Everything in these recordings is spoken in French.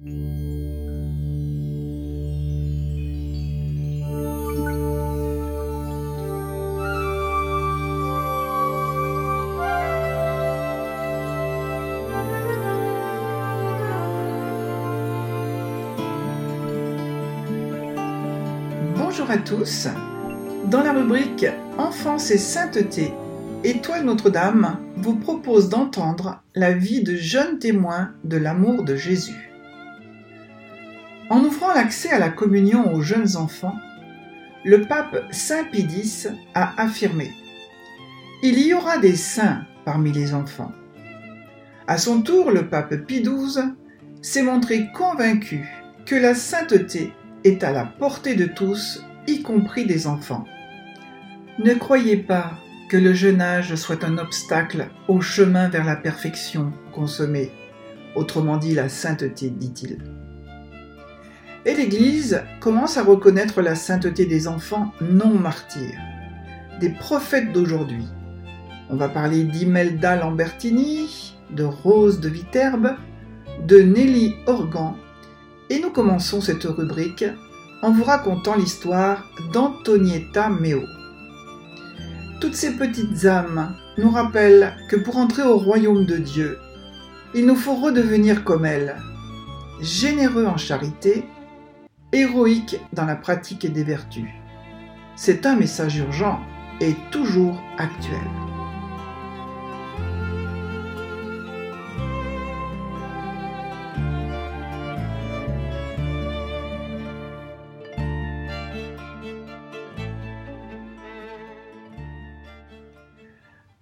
Bonjour à tous. Dans la rubrique Enfance et sainteté, Étoile Notre-Dame vous propose d'entendre la vie de jeunes témoins de l'amour de Jésus. L'accès à la communion aux jeunes enfants, le pape Saint X a affirmé Il y aura des saints parmi les enfants. À son tour, le pape Pie XII s'est montré convaincu que la sainteté est à la portée de tous, y compris des enfants. Ne croyez pas que le jeune âge soit un obstacle au chemin vers la perfection consommée, autrement dit la sainteté, dit-il. Et l'Église commence à reconnaître la sainteté des enfants non martyrs, des prophètes d'aujourd'hui. On va parler d'Imelda Lambertini, de Rose de Viterbe, de Nelly Organ, et nous commençons cette rubrique en vous racontant l'histoire d'Antonietta Meo. Toutes ces petites âmes nous rappellent que pour entrer au royaume de Dieu, il nous faut redevenir comme elles, généreux en charité, héroïques dans la pratique des vertus. C'est un message urgent et toujours actuel.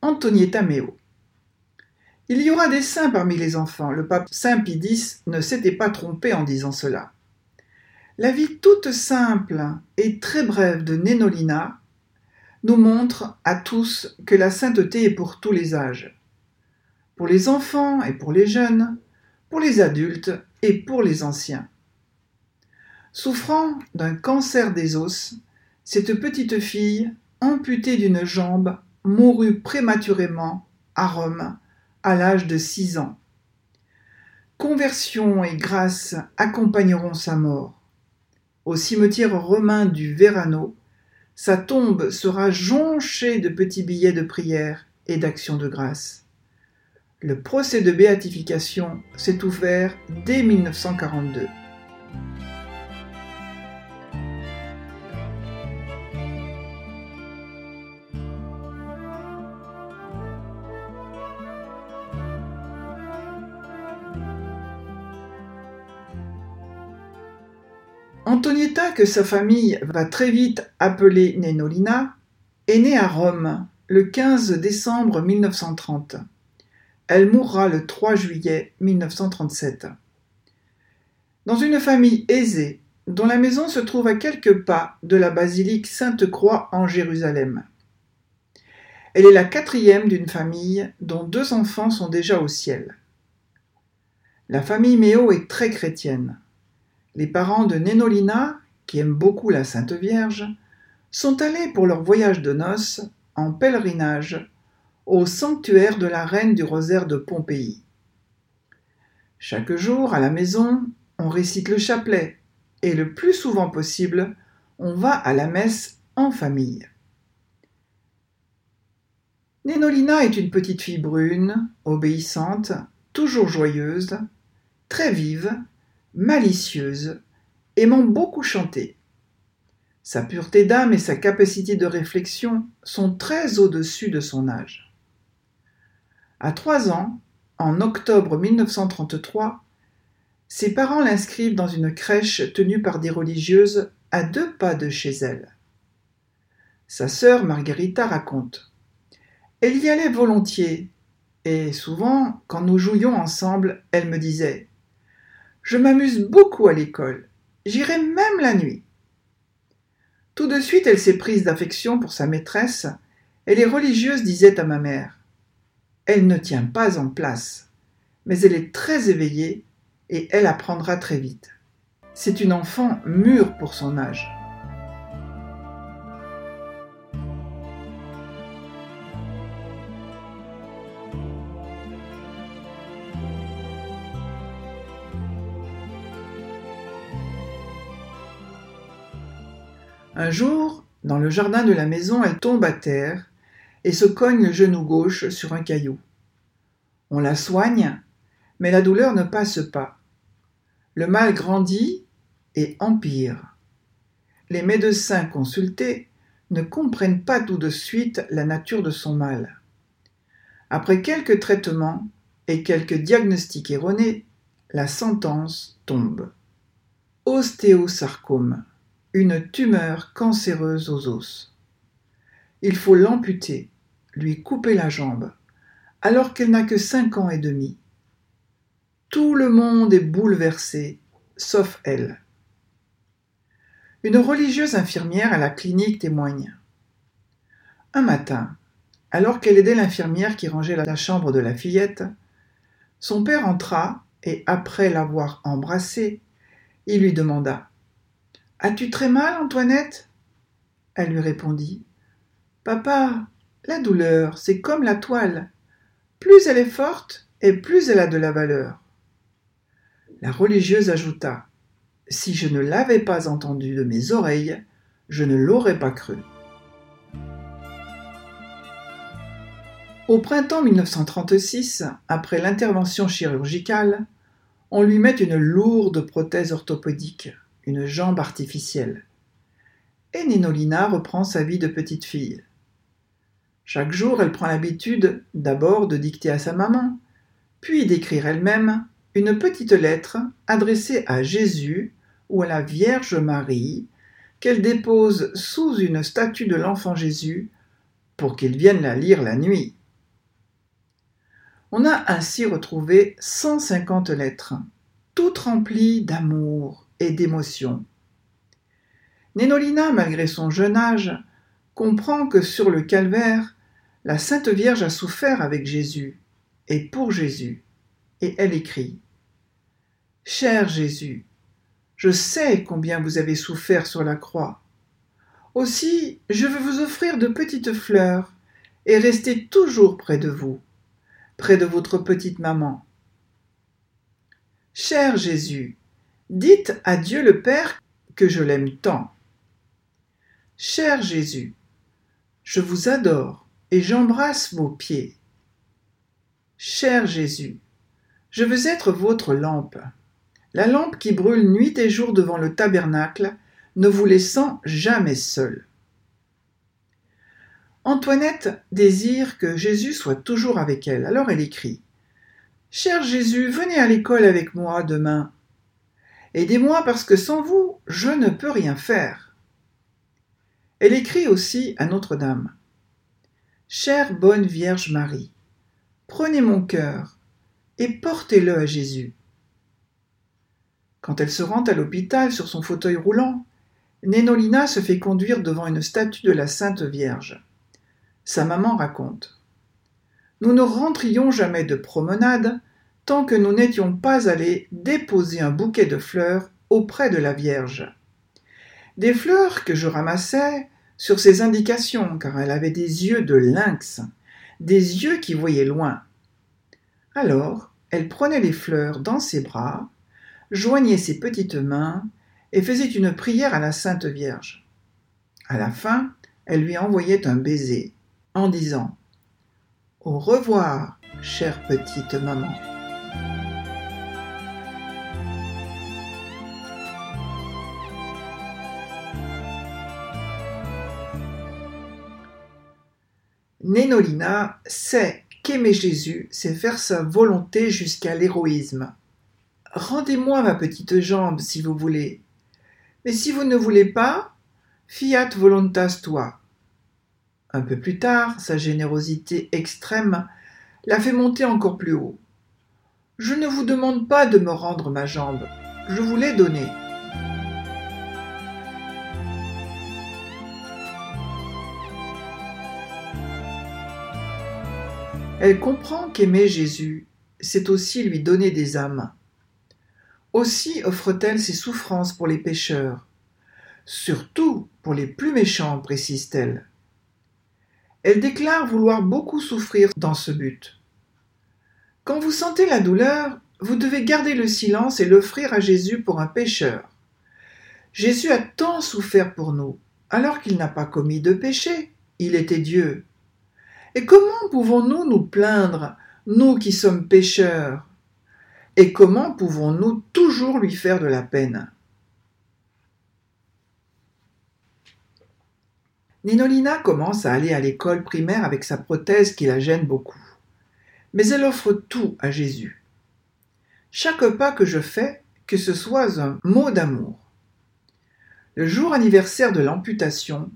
Antonietta Meo. Il y aura des saints parmi les enfants. Le pape Saint Pie ne s'était pas trompé en disant cela. La vie toute simple et très brève de Nénolina nous montre à tous que la sainteté est pour tous les âges. Pour les enfants et pour les jeunes, pour les adultes et pour les anciens. Souffrant d'un cancer des os, cette petite fille, amputée d'une jambe, mourut prématurément à Rome à l'âge de six ans. Conversion et grâce accompagneront sa mort. Au cimetière romain du Verano, sa tombe sera jonchée de petits billets de prière et d'actions de grâce. Le procès de béatification s'est ouvert dès 1942. Que sa famille va très vite appeler Nenolina, est née à Rome le 15 décembre 1930. Elle mourra le 3 juillet 1937. Dans une famille aisée, dont la maison se trouve à quelques pas de la basilique Sainte-Croix en Jérusalem. Elle est la quatrième d'une famille dont deux enfants sont déjà au ciel. La famille Méo est très chrétienne. Les parents de Nénolina, qui aiment beaucoup la Sainte Vierge, sont allés pour leur voyage de noces en pèlerinage au sanctuaire de la Reine du Rosaire de Pompéi. Chaque jour, à la maison, on récite le chapelet et le plus souvent possible, on va à la messe en famille. Nénolina est une petite fille brune, obéissante, toujours joyeuse, très vive malicieuse, aimant beaucoup chanter. Sa pureté d'âme et sa capacité de réflexion sont très au-dessus de son âge. À trois ans, en octobre 1933, ses parents l'inscrivent dans une crèche tenue par des religieuses à deux pas de chez elle. Sa sœur Margarita raconte. Elle y allait volontiers, et souvent, quand nous jouions ensemble, elle me disait je m'amuse beaucoup à l'école. J'irai même la nuit. Tout de suite, elle s'est prise d'affection pour sa maîtresse, et les religieuses disaient à ma mère Elle ne tient pas en place, mais elle est très éveillée et elle apprendra très vite. C'est une enfant mûre pour son âge. Un jour, dans le jardin de la maison, elle tombe à terre et se cogne le genou gauche sur un caillou. On la soigne, mais la douleur ne passe pas. Le mal grandit et empire. Les médecins consultés ne comprennent pas tout de suite la nature de son mal. Après quelques traitements et quelques diagnostics erronés, la sentence tombe. Ostéosarcome, une tumeur cancéreuse aux os. Il faut l'amputer, lui couper la jambe, alors qu'elle n'a que cinq ans et demi. Tout le monde est bouleversé, sauf elle. Une religieuse infirmière à la clinique témoigne. Un matin, alors qu'elle aidait l'infirmière qui rangeait la chambre de la fillette, son père entra et, après l'avoir embrassée, il lui demanda As-tu très mal, Antoinette? Elle lui répondit Papa, la douleur, c'est comme la toile. Plus elle est forte, et plus elle a de la valeur. La religieuse ajouta Si je ne l'avais pas entendu de mes oreilles, je ne l'aurais pas cru. Au printemps 1936, après l'intervention chirurgicale, on lui met une lourde prothèse orthopédique, une jambe artificielle. Et Ninolina reprend sa vie de petite fille. Chaque jour, elle prend l'habitude d'abord de dicter à sa maman, puis d'écrire elle-même une petite lettre adressée à Jésus ou à la Vierge Marie, qu'elle dépose sous une statue de l'enfant Jésus pour qu'ils viennent la lire la nuit. On a ainsi retrouvé 150 lettres, toutes remplies d'amour d'émotion. Nénolina, malgré son jeune âge, comprend que sur le calvaire, la Sainte Vierge a souffert avec Jésus et pour Jésus, et elle écrit Cher Jésus, je sais combien vous avez souffert sur la croix. Aussi, je veux vous offrir de petites fleurs et rester toujours près de vous, près de votre petite maman. Cher Jésus, dites à Dieu le Père que je l'aime tant. Cher Jésus, je vous adore et j'embrasse vos pieds. Cher Jésus, je veux être votre lampe, la lampe qui brûle nuit et jour devant le tabernacle, ne vous laissant jamais seul. Antoinette désire que Jésus soit toujours avec elle, alors elle écrit Cher Jésus, venez à l'école avec moi demain. Aidez-moi parce que sans vous, je ne peux rien faire. Elle écrit aussi à Notre-Dame. Chère bonne Vierge Marie, prenez mon cœur et portez-le à Jésus. Quand elle se rend à l'hôpital sur son fauteuil roulant, Nénolina se fait conduire devant une statue de la Sainte Vierge. Sa maman raconte. Nous ne rentrions jamais de promenade tant que nous n'étions pas allés déposer un bouquet de fleurs auprès de la Vierge. Des fleurs que je ramassais sur ses indications, car elle avait des yeux de lynx, des yeux qui voyaient loin. Alors, elle prenait les fleurs dans ses bras, joignait ses petites mains et faisait une prière à la Sainte Vierge. À la fin, elle lui envoyait un baiser en disant au revoir, chère petite maman. Nénolina sait qu'aimer Jésus, c'est faire sa volonté jusqu'à l'héroïsme. Rendez-moi ma petite jambe si vous voulez. Mais si vous ne voulez pas, fiat voluntas tua. Un peu plus tard, sa générosité extrême l'a fait monter encore plus haut. Je ne vous demande pas de me rendre ma jambe, je vous l'ai donnée. Elle comprend qu'aimer Jésus, c'est aussi lui donner des âmes. Aussi offre-t-elle ses souffrances pour les pécheurs, surtout pour les plus méchants, précise-t-elle. Elle déclare vouloir beaucoup souffrir dans ce but. Quand vous sentez la douleur, vous devez garder le silence et l'offrir à Jésus pour un pécheur. Jésus a tant souffert pour nous, alors qu'il n'a pas commis de péché, il était Dieu. Et comment pouvons-nous nous plaindre, nous qui sommes pécheurs? Et comment pouvons-nous toujours lui faire de la peine? Ninolina commence à aller à l'école primaire avec sa prothèse qui la gêne beaucoup. Mais elle offre tout à Jésus. Chaque pas que je fais, que ce soit un mot d'amour. Le jour anniversaire de l'amputation,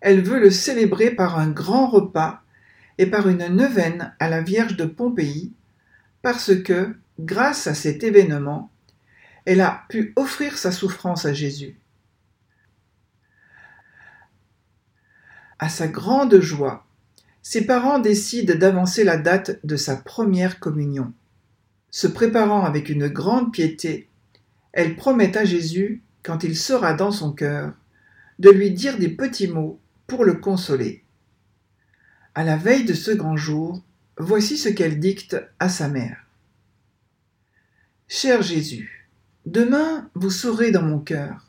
elle veut le célébrer par un grand repas et par une neuvaine à la Vierge de Pompéi, parce que, grâce à cet événement, elle a pu offrir sa souffrance à Jésus. À sa grande joie, ses parents décident d'avancer la date de sa première communion. Se préparant avec une grande piété, elle promet à Jésus, quand il sera dans son cœur, de lui dire des petits mots pour le consoler. À la veille de ce grand jour, voici ce qu'elle dicte à sa mère. Cher Jésus, demain vous serez dans mon cœur.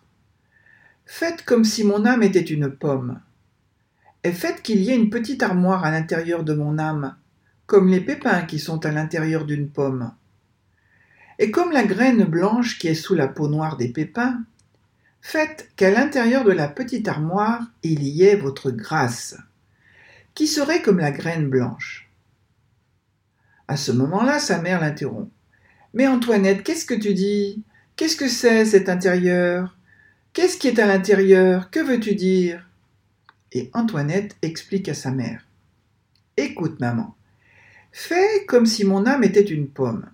Faites comme si mon âme était une pomme et faites qu'il y ait une petite armoire à l'intérieur de mon âme, comme les pépins qui sont à l'intérieur d'une pomme. Et comme la graine blanche qui est sous la peau noire des pépins, faites qu'à l'intérieur de la petite armoire il y ait votre grâce, qui serait comme la graine blanche? À ce moment-là, sa mère l'interrompt. Mais Antoinette, qu'est-ce que tu dis? Qu'est-ce que c'est cet intérieur? Qu'est-ce qui est à l'intérieur? Que veux-tu dire? Et Antoinette explique à sa mère. Écoute, maman, fais comme si mon âme était une pomme.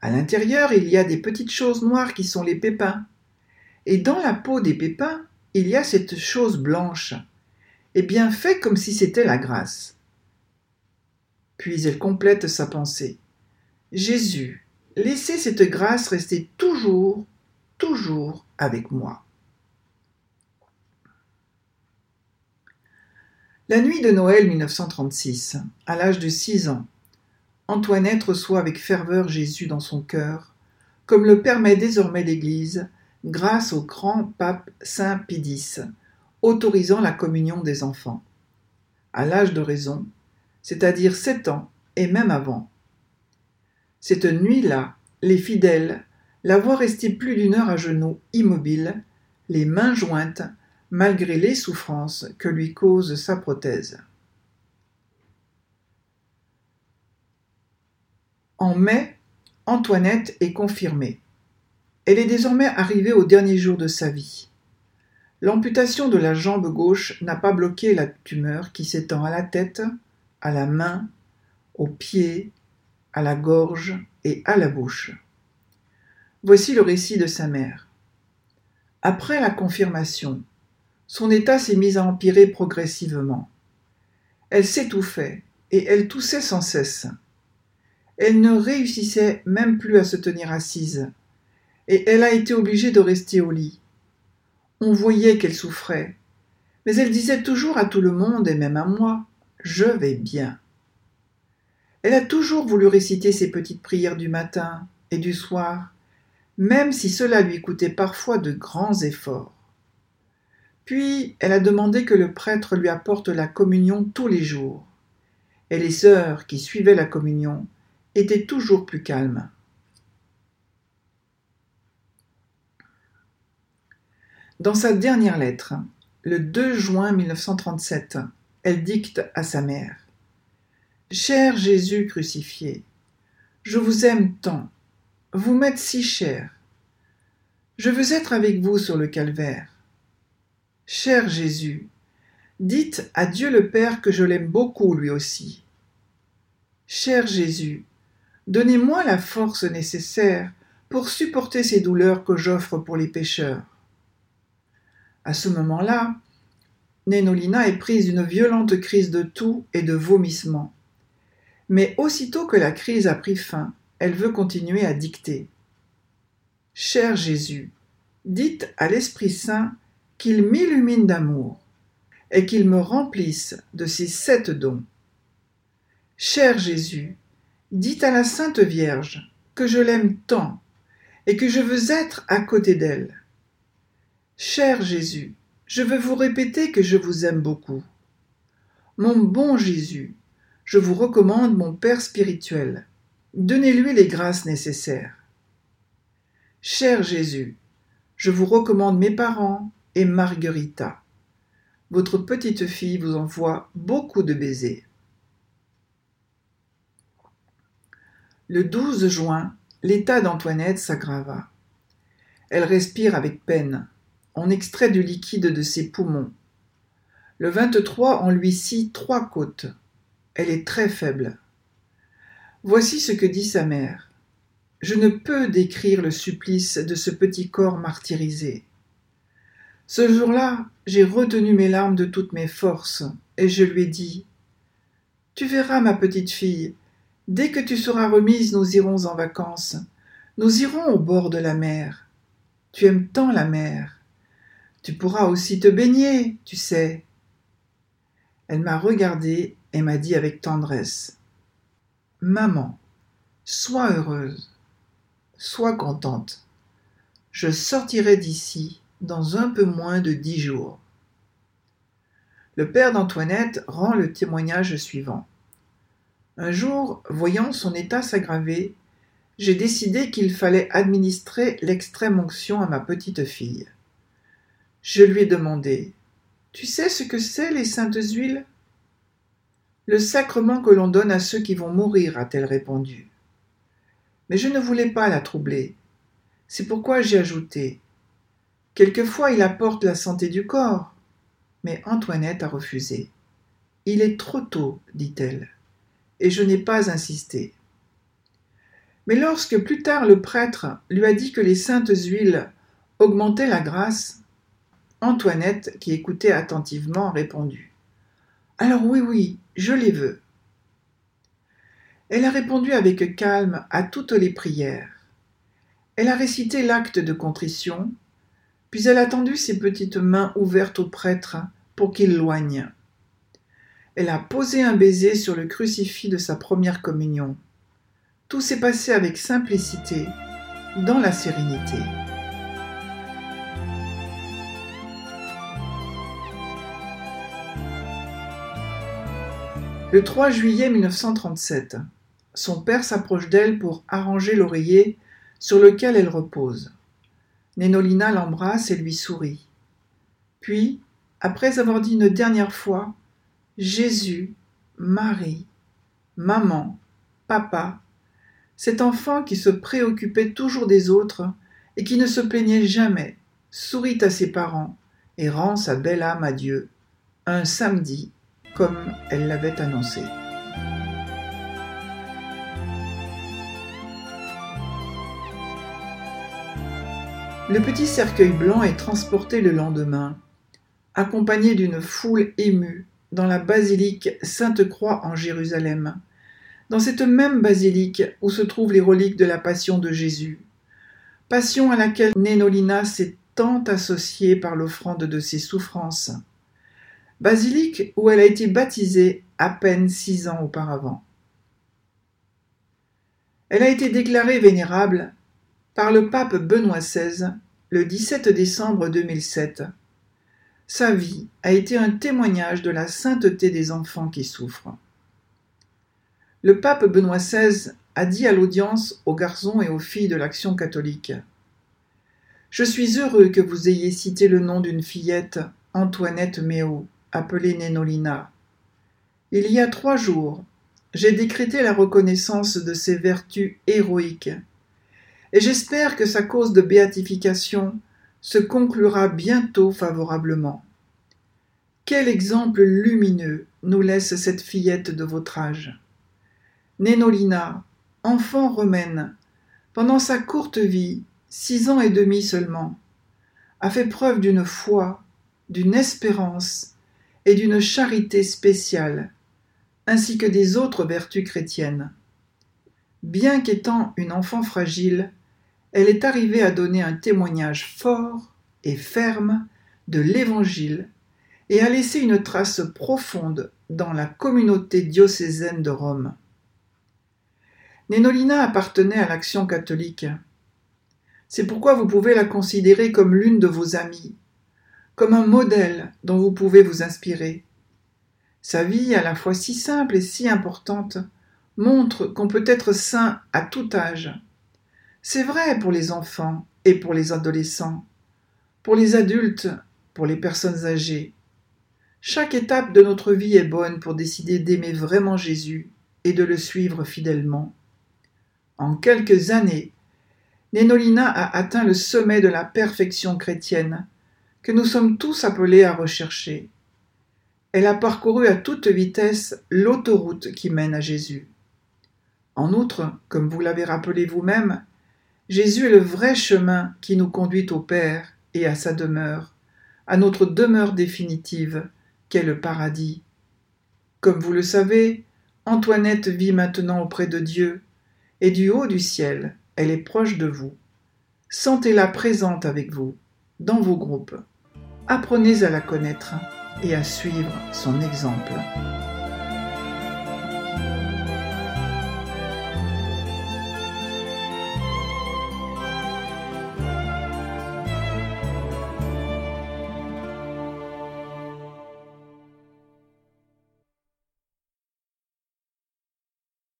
À l'intérieur, il y a des petites choses noires qui sont les pépins. Et dans la peau des pépins, il y a cette chose blanche. Eh bien, fais comme si c'était la grâce. Puis elle complète sa pensée. Jésus, laissez cette grâce rester toujours, toujours avec moi. La nuit de Noël 1936, à l'âge de six ans, Antoinette reçoit avec ferveur Jésus dans son cœur, comme le permet désormais l'Église, grâce au grand pape Saint Pie autorisant la communion des enfants. À l'âge de raison, c'est-à-dire sept ans et même avant. Cette nuit-là, les fidèles la voient rester plus d'une heure à genoux, immobile, les mains jointes, malgré les souffrances que lui cause sa prothèse. En mai, Antoinette est confirmée. Elle est désormais arrivée au dernier jour de sa vie. L'amputation de la jambe gauche n'a pas bloqué la tumeur qui s'étend à la tête, à la main, aux pieds, à la gorge et à la bouche. Voici le récit de sa mère. Après la confirmation, son état s'est mis à empirer progressivement. Elle s'étouffait, et elle toussait sans cesse. Elle ne réussissait même plus à se tenir assise, et elle a été obligée de rester au lit. On voyait qu'elle souffrait, mais elle disait toujours à tout le monde, et même à moi, Je vais bien. Elle a toujours voulu réciter ses petites prières du matin et du soir, même si cela lui coûtait parfois de grands efforts. Puis elle a demandé que le prêtre lui apporte la communion tous les jours. Et les sœurs qui suivaient la communion étaient toujours plus calmes. Dans sa dernière lettre, le 2 juin 1937, elle dicte à sa mère Cher Jésus crucifié, je vous aime tant, vous m'êtes si cher. Je veux être avec vous sur le calvaire. Cher Jésus, dites à Dieu le Père que je l'aime beaucoup lui aussi. Cher Jésus, donnez-moi la force nécessaire pour supporter ces douleurs que j'offre pour les pécheurs. À ce moment-là, Nénolina est prise d'une violente crise de toux et de vomissement. Mais aussitôt que la crise a pris fin, elle veut continuer à dicter. Cher Jésus, dites à l'Esprit Saint qu'il m'illumine d'amour et qu'il me remplisse de ses sept dons. Cher Jésus, dites à la Sainte Vierge que je l'aime tant et que je veux être à côté d'elle. Cher Jésus, Je veux vous répéter que je vous aime beaucoup. Mon bon Jésus, je vous recommande mon Père spirituel. Donnez-lui les grâces nécessaires. Cher Jésus, je vous recommande mes parents et Marguerita. Votre petite fille vous envoie beaucoup de baisers. Le 12 juin, l'état d'Antoinette s'aggrava. Elle respire avec peine. On extrait du liquide de ses poumons. Le 23, on lui scie trois côtes. Elle est très faible. Voici ce que dit sa mère. Je ne peux décrire le supplice de ce petit corps martyrisé. Ce jour-là, j'ai retenu mes larmes de toutes mes forces, et je lui ai dit Tu verras, ma petite fille, dès que tu seras remise, nous irons en vacances. Nous irons au bord de la mer. Tu aimes tant la mer. Tu pourras aussi te baigner, tu sais. Elle m'a regardée et m'a dit avec tendresse Maman, sois heureuse, sois contente. Je sortirai d'ici dans un peu moins de dix jours. Le père d'Antoinette rend le témoignage suivant. Un jour, voyant son état s'aggraver, j'ai décidé qu'il fallait administrer l'extrême onction à ma petite fille. Je lui ai demandé Tu sais ce que c'est les saintes huiles? Le sacrement que l'on donne à ceux qui vont mourir, a-t-elle répondu. Mais je ne voulais pas la troubler. C'est pourquoi j'ai ajouté Quelquefois il apporte la santé du corps. Mais Antoinette a refusé. Il est trop tôt, dit-elle, et je n'ai pas insisté. Mais lorsque plus tard le prêtre lui a dit que les saintes huiles augmentaient la grâce, Antoinette, qui écoutait attentivement, a répondu. Alors oui, oui, je les veux. Elle a répondu avec calme à toutes les prières. Elle a récité l'acte de contrition, puis elle a tendu ses petites mains ouvertes au prêtre pour qu'il loigne. Elle a posé un baiser sur le crucifix de sa première communion. Tout s'est passé avec simplicité, dans la sérénité. Le 3 juillet 1937, son père s'approche d'elle pour arranger l'oreiller sur lequel elle repose. Nénolina l'embrasse et lui sourit. Puis, après avoir dit une dernière fois Jésus, Marie, maman, papa, cet enfant qui se préoccupait toujours des autres et qui ne se plaignait jamais, sourit à ses parents et rend sa belle âme à Dieu, un samedi, comme elle l'avait annoncé. Le petit cercueil blanc est transporté le lendemain, accompagné d'une foule émue, dans la basilique Sainte-Croix en Jérusalem, dans cette même basilique où se trouvent les reliques de la Passion de Jésus, passion à laquelle Nénolina s'est tant associée par l'offrande de ses souffrances, basilique où elle a été baptisée à peine six ans auparavant. Elle a été déclarée vénérable par le pape Benoît XVI le 17 décembre 2007. Sa vie a été un témoignage de la sainteté des enfants qui souffrent. Le pape Benoît XVI a dit à l'audience aux garçons et aux filles de l'Action catholique Je suis heureux que vous ayez cité le nom d'une fillette, Antoinette Méo, appelée Nénolina. Il y a trois jours, j'ai décrété la reconnaissance de ses vertus héroïques et j'espère que sa cause de béatification se conclura bientôt favorablement. Quel exemple lumineux nous laisse cette fillette de votre âge. Nénolina, enfant romaine, pendant sa courte vie, six ans et demi seulement, a fait preuve d'une foi, d'une espérance et d'une charité spéciale, ainsi que des autres vertus chrétiennes. Bien qu'étant une enfant fragile, elle est arrivée à donner un témoignage fort et ferme de l'Évangile et à laisser une trace profonde dans la communauté diocésaine de Rome. Nénolina appartenait à l'action catholique. C'est pourquoi vous pouvez la considérer comme l'une de vos amies, comme un modèle dont vous pouvez vous inspirer. Sa vie, à la fois si simple et si importante, montre qu'on peut être saint à tout âge. C'est vrai pour les enfants et pour les adolescents, pour les adultes, pour les personnes âgées. Chaque étape de notre vie est bonne pour décider d'aimer vraiment Jésus et de le suivre fidèlement. En quelques années, Nénolina a atteint le sommet de la perfection chrétienne que nous sommes tous appelés à rechercher. Elle a parcouru à toute vitesse l'autoroute qui mène à Jésus. En outre, comme vous l'avez rappelé vous-même, Jésus est le vrai chemin qui nous conduit au Père et à sa demeure, à notre demeure définitive, qu'est le paradis. Comme vous le savez, Antoinette vit maintenant auprès de Dieu, et du haut du ciel, elle est proche de vous. Sentez-la présente avec vous, dans vos groupes. Apprenez à la connaître et à suivre son exemple.